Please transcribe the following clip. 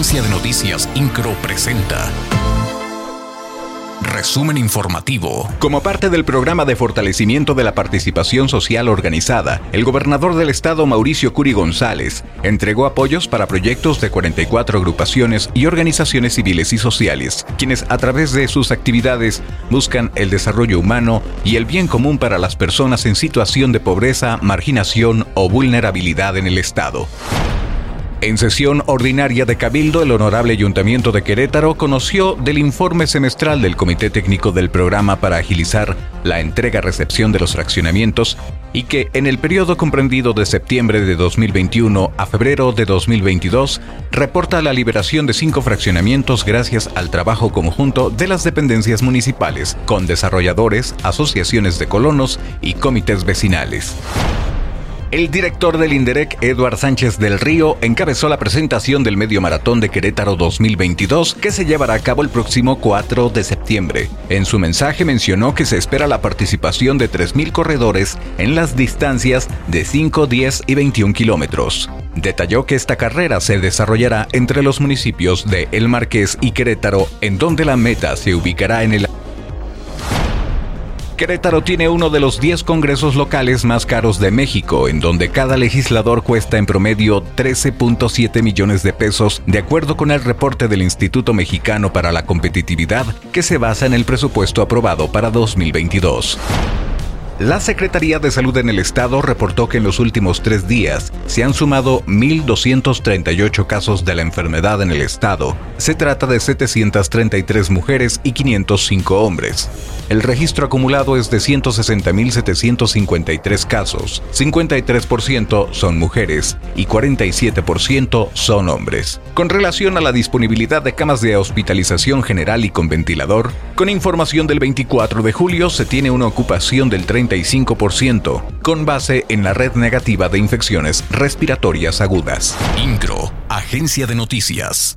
Agencia de Noticias Incro presenta. Resumen informativo. Como parte del programa de fortalecimiento de la participación social organizada, el gobernador del estado Mauricio Curi González entregó apoyos para proyectos de 44 agrupaciones y organizaciones civiles y sociales, quienes a través de sus actividades buscan el desarrollo humano y el bien común para las personas en situación de pobreza, marginación o vulnerabilidad en el estado. En sesión ordinaria de Cabildo, el Honorable Ayuntamiento de Querétaro conoció del informe semestral del Comité Técnico del Programa para agilizar la entrega-recepción de los fraccionamientos y que en el periodo comprendido de septiembre de 2021 a febrero de 2022 reporta la liberación de cinco fraccionamientos gracias al trabajo conjunto de las dependencias municipales con desarrolladores, asociaciones de colonos y comités vecinales. El director del INDEREC, Eduard Sánchez del Río, encabezó la presentación del Medio Maratón de Querétaro 2022 que se llevará a cabo el próximo 4 de septiembre. En su mensaje mencionó que se espera la participación de 3.000 corredores en las distancias de 5, 10 y 21 kilómetros. Detalló que esta carrera se desarrollará entre los municipios de El Marqués y Querétaro, en donde la meta se ubicará en el Querétaro tiene uno de los 10 congresos locales más caros de México, en donde cada legislador cuesta en promedio 13.7 millones de pesos, de acuerdo con el reporte del Instituto Mexicano para la Competitividad, que se basa en el presupuesto aprobado para 2022. La Secretaría de Salud en el Estado reportó que en los últimos tres días se han sumado 1.238 casos de la enfermedad en el Estado. Se trata de 733 mujeres y 505 hombres. El registro acumulado es de 160.753 casos. 53% son mujeres y 47% son hombres. Con relación a la disponibilidad de camas de hospitalización general y con ventilador, con información del 24 de julio se tiene una ocupación del 30 con base en la red negativa de infecciones respiratorias agudas. INCRO, Agencia de Noticias.